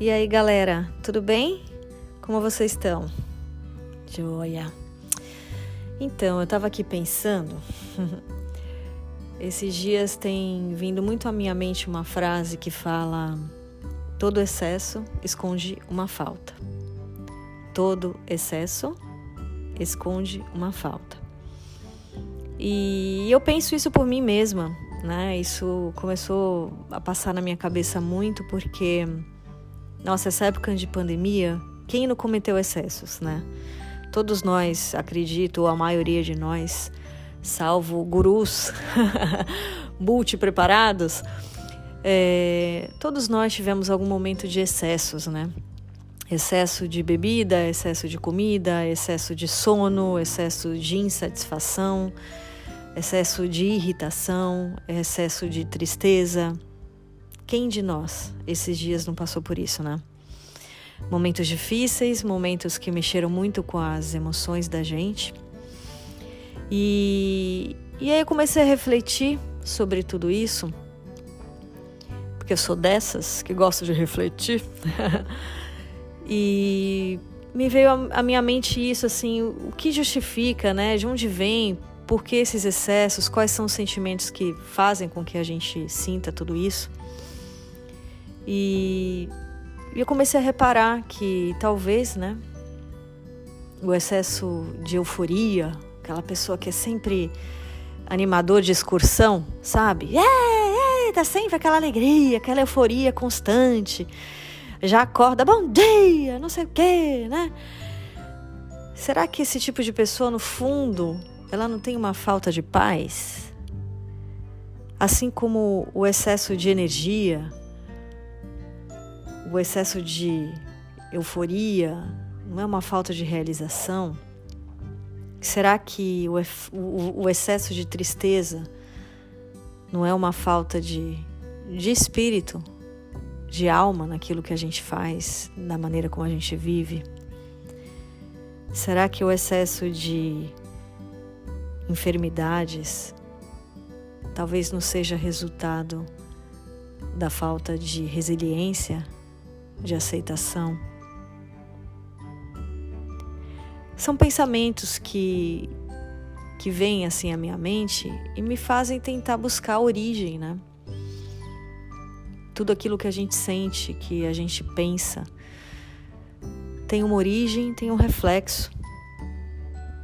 E aí, galera, tudo bem? Como vocês estão? Joia. Então, eu tava aqui pensando. Esses dias tem vindo muito à minha mente uma frase que fala: todo excesso esconde uma falta. Todo excesso esconde uma falta. E eu penso isso por mim mesma, né? Isso começou a passar na minha cabeça muito porque, nossa, essa época de pandemia, quem não cometeu excessos, né? Todos nós, acredito, a maioria de nós, salvo gurus multi-preparados, é, todos nós tivemos algum momento de excessos, né? Excesso de bebida, excesso de comida, excesso de sono, excesso de insatisfação, excesso de irritação, excesso de tristeza. Quem de nós esses dias não passou por isso, né? Momentos difíceis, momentos que mexeram muito com as emoções da gente. E, e aí eu comecei a refletir sobre tudo isso, porque eu sou dessas que gosto de refletir. e me veio à minha mente isso assim, o que justifica, né? De onde vem? por que esses excessos, quais são os sentimentos que fazem com que a gente sinta tudo isso. E eu comecei a reparar que talvez, né, o excesso de euforia, aquela pessoa que é sempre animador de excursão, sabe? É, é, tá sempre aquela alegria, aquela euforia constante. Já acorda, bom dia, não sei o quê, né? Será que esse tipo de pessoa, no fundo, ela não tem uma falta de paz? Assim como o excesso de energia, o excesso de euforia, não é uma falta de realização? Será que o, o, o excesso de tristeza não é uma falta de, de espírito, de alma naquilo que a gente faz, da maneira como a gente vive? Será que o excesso de enfermidades, talvez não seja resultado da falta de resiliência, de aceitação. São pensamentos que que vêm assim à minha mente e me fazem tentar buscar a origem, né? Tudo aquilo que a gente sente, que a gente pensa, tem uma origem, tem um reflexo,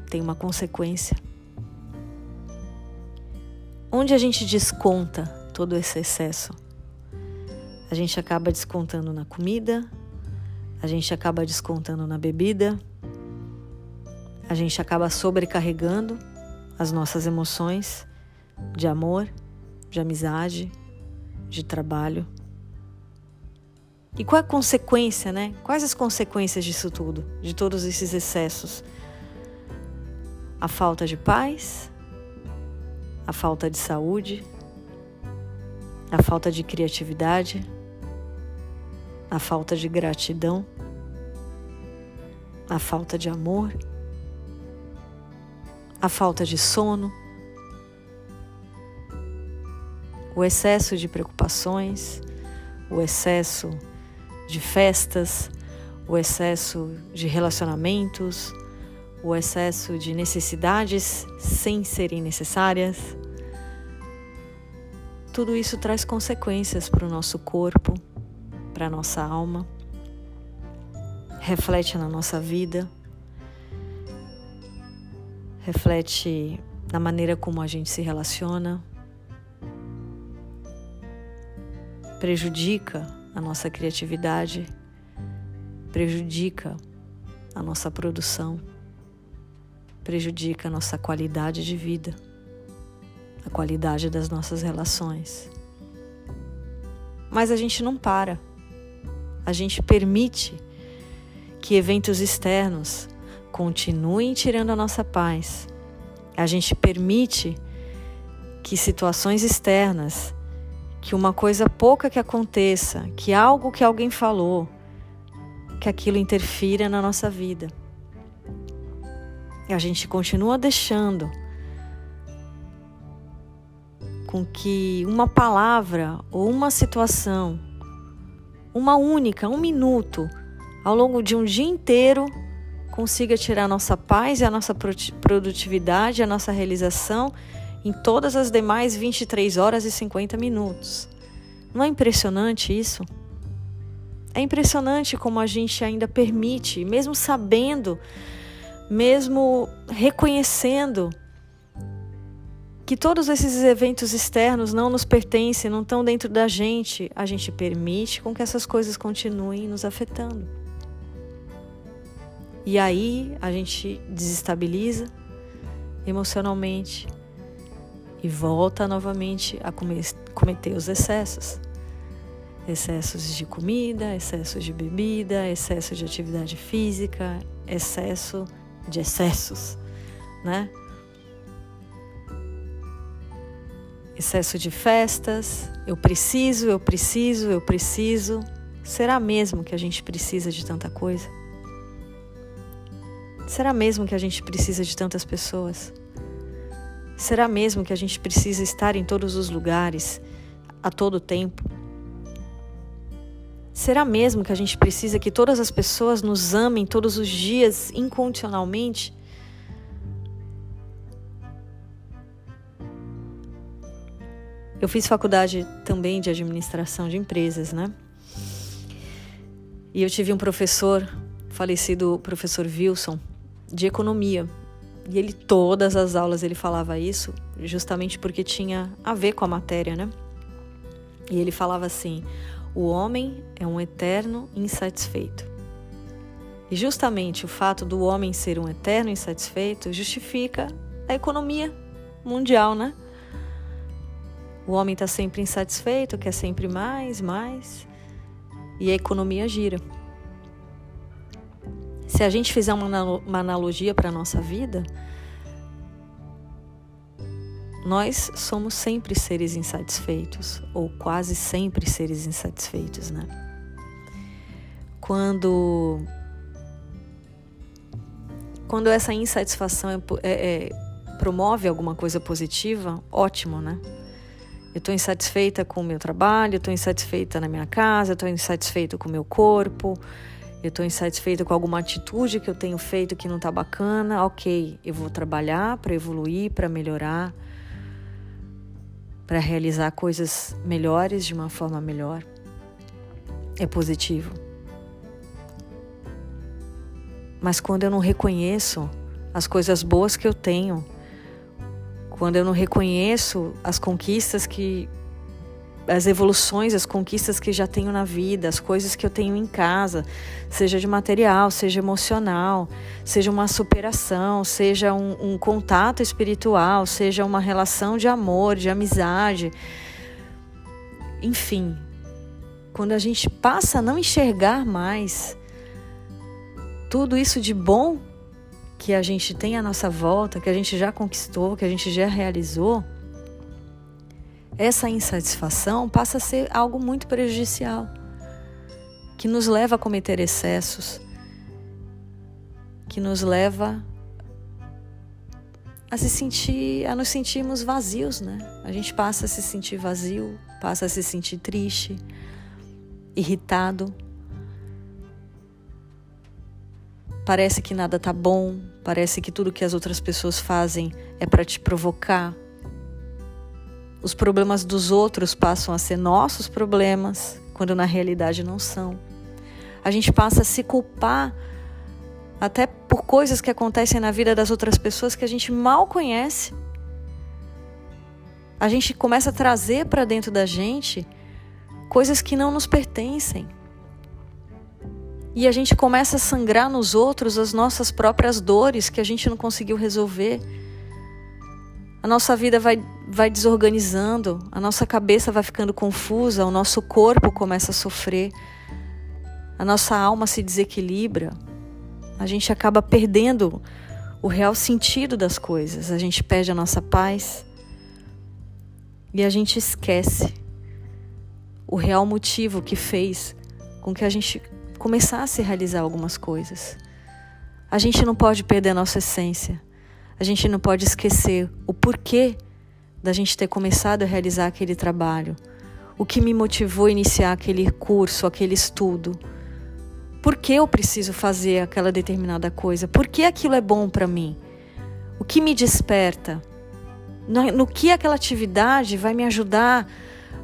tem uma consequência. Onde a gente desconta todo esse excesso? A gente acaba descontando na comida, a gente acaba descontando na bebida, a gente acaba sobrecarregando as nossas emoções de amor, de amizade, de trabalho. E qual é a consequência, né? Quais as consequências disso tudo, de todos esses excessos? A falta de paz, a falta de saúde, a falta de criatividade, a falta de gratidão, a falta de amor, a falta de sono, o excesso de preocupações, o excesso de festas, o excesso de relacionamentos, o excesso de necessidades sem serem necessárias. Tudo isso traz consequências para o nosso corpo, para a nossa alma, reflete na nossa vida, reflete na maneira como a gente se relaciona, prejudica a nossa criatividade, prejudica a nossa produção prejudica a nossa qualidade de vida, a qualidade das nossas relações. Mas a gente não para. A gente permite que eventos externos continuem tirando a nossa paz. A gente permite que situações externas, que uma coisa pouca que aconteça, que algo que alguém falou, que aquilo interfira na nossa vida. E a gente continua deixando com que uma palavra ou uma situação uma única, um minuto, ao longo de um dia inteiro, consiga tirar a nossa paz e a nossa produtividade, a nossa realização em todas as demais 23 horas e 50 minutos. Não é impressionante isso? É impressionante como a gente ainda permite, mesmo sabendo, mesmo reconhecendo que todos esses eventos externos não nos pertencem, não estão dentro da gente, a gente permite com que essas coisas continuem nos afetando. E aí a gente desestabiliza emocionalmente e volta novamente a cometer os excessos excessos de comida, excesso de bebida, excesso de atividade física, excesso de excessos, né? Excesso de festas, eu preciso, eu preciso, eu preciso. Será mesmo que a gente precisa de tanta coisa? Será mesmo que a gente precisa de tantas pessoas? Será mesmo que a gente precisa estar em todos os lugares, a todo tempo? Será mesmo que a gente precisa que todas as pessoas nos amem todos os dias incondicionalmente? Eu fiz faculdade também de administração de empresas, né? E eu tive um professor, falecido professor Wilson, de economia. E ele todas as aulas ele falava isso, justamente porque tinha a ver com a matéria, né? E ele falava assim: o homem é um eterno insatisfeito. E justamente o fato do homem ser um eterno insatisfeito justifica a economia mundial, né? O homem está sempre insatisfeito, quer sempre mais, mais, e a economia gira. Se a gente fizer uma analogia para a nossa vida, nós somos sempre seres insatisfeitos, ou quase sempre seres insatisfeitos, né? Quando quando essa insatisfação é, é, é, promove alguma coisa positiva, ótimo, né? Eu estou insatisfeita com o meu trabalho, eu estou insatisfeita na minha casa, eu estou insatisfeita com o meu corpo, eu estou insatisfeita com alguma atitude que eu tenho feito que não está bacana. Ok, eu vou trabalhar para evoluir, para melhorar para realizar coisas melhores de uma forma melhor. É positivo. Mas quando eu não reconheço as coisas boas que eu tenho, quando eu não reconheço as conquistas que as evoluções, as conquistas que já tenho na vida, as coisas que eu tenho em casa, seja de material, seja emocional, seja uma superação, seja um, um contato espiritual, seja uma relação de amor, de amizade. Enfim, quando a gente passa a não enxergar mais tudo isso de bom que a gente tem à nossa volta, que a gente já conquistou, que a gente já realizou essa insatisfação passa a ser algo muito prejudicial, que nos leva a cometer excessos, que nos leva a se sentir, a nos sentirmos vazios, né? A gente passa a se sentir vazio, passa a se sentir triste, irritado. Parece que nada tá bom, parece que tudo que as outras pessoas fazem é para te provocar, os problemas dos outros passam a ser nossos problemas, quando na realidade não são. A gente passa a se culpar até por coisas que acontecem na vida das outras pessoas que a gente mal conhece. A gente começa a trazer para dentro da gente coisas que não nos pertencem. E a gente começa a sangrar nos outros as nossas próprias dores que a gente não conseguiu resolver. A nossa vida vai, vai desorganizando, a nossa cabeça vai ficando confusa, o nosso corpo começa a sofrer, a nossa alma se desequilibra, a gente acaba perdendo o real sentido das coisas, a gente perde a nossa paz e a gente esquece o real motivo que fez com que a gente começasse a realizar algumas coisas. A gente não pode perder a nossa essência a gente não pode esquecer o porquê da gente ter começado a realizar aquele trabalho, o que me motivou a iniciar aquele curso, aquele estudo. Por que eu preciso fazer aquela determinada coisa? Por que aquilo é bom para mim? O que me desperta? No, no que aquela atividade vai me ajudar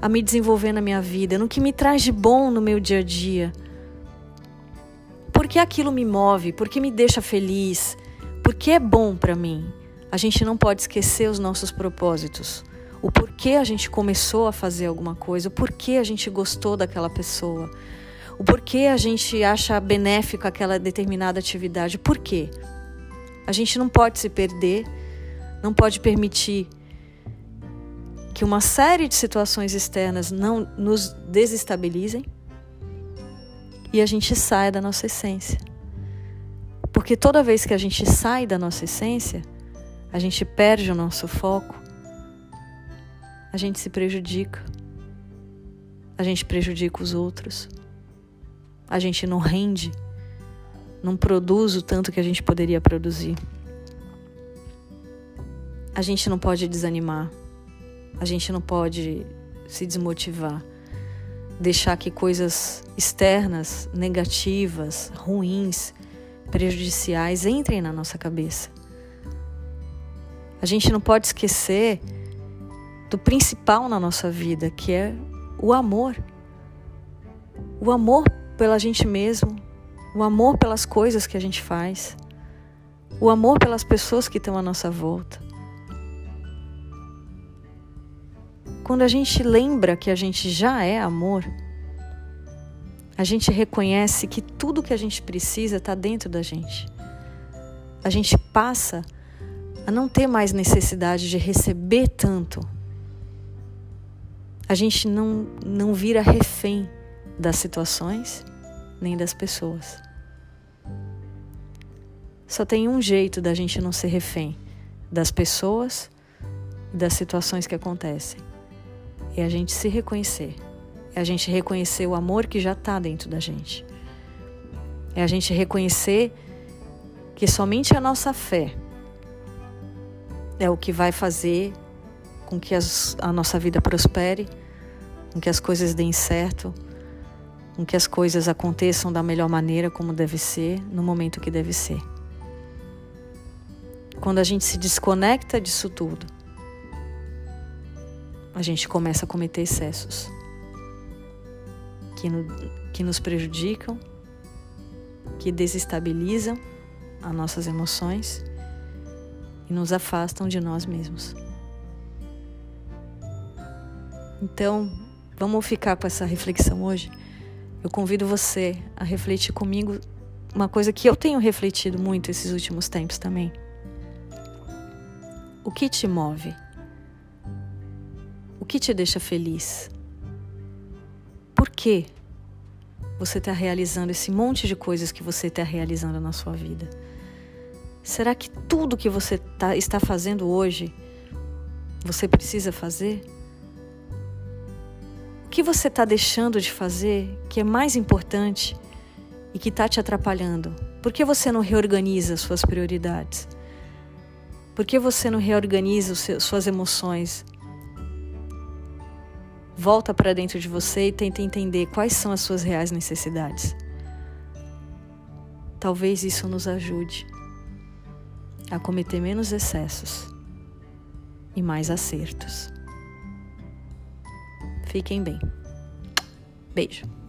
a me desenvolver na minha vida? No que me traz de bom no meu dia a dia? Por que aquilo me move? Por que me deixa feliz? Por que é bom para mim? A gente não pode esquecer os nossos propósitos o porquê a gente começou a fazer alguma coisa, o porquê a gente gostou daquela pessoa, o porquê a gente acha benéfico aquela determinada atividade, por quê? A gente não pode se perder, não pode permitir que uma série de situações externas não nos desestabilizem e a gente saia da nossa essência. Porque toda vez que a gente sai da nossa essência, a gente perde o nosso foco. A gente se prejudica, a gente prejudica os outros, a gente não rende, não produz o tanto que a gente poderia produzir. A gente não pode desanimar, a gente não pode se desmotivar, deixar que coisas externas, negativas, ruins, prejudiciais entrem na nossa cabeça. A gente não pode esquecer do principal na nossa vida, que é o amor. O amor pela gente mesmo, o amor pelas coisas que a gente faz, o amor pelas pessoas que estão à nossa volta. Quando a gente lembra que a gente já é amor, a gente reconhece que tudo que a gente precisa está dentro da gente. A gente passa a não ter mais necessidade de receber tanto a gente não, não vira refém das situações nem das pessoas. Só tem um jeito da gente não ser refém das pessoas e das situações que acontecem. É a gente se reconhecer. É a gente reconhecer o amor que já está dentro da gente. É a gente reconhecer que somente a nossa fé é o que vai fazer com que as, a nossa vida prospere com que as coisas deem certo, com que as coisas aconteçam da melhor maneira, como deve ser, no momento que deve ser. Quando a gente se desconecta disso tudo, a gente começa a cometer excessos que, no, que nos prejudicam, que desestabilizam as nossas emoções e nos afastam de nós mesmos. Então, Vamos ficar com essa reflexão hoje? Eu convido você a refletir comigo uma coisa que eu tenho refletido muito esses últimos tempos também. O que te move? O que te deixa feliz? Por que você está realizando esse monte de coisas que você está realizando na sua vida? Será que tudo que você tá, está fazendo hoje você precisa fazer? que você está deixando de fazer que é mais importante e que está te atrapalhando? Por que você não reorganiza suas prioridades? Por que você não reorganiza suas emoções? Volta para dentro de você e tenta entender quais são as suas reais necessidades. Talvez isso nos ajude a cometer menos excessos e mais acertos. Fiquem bem. Beijo.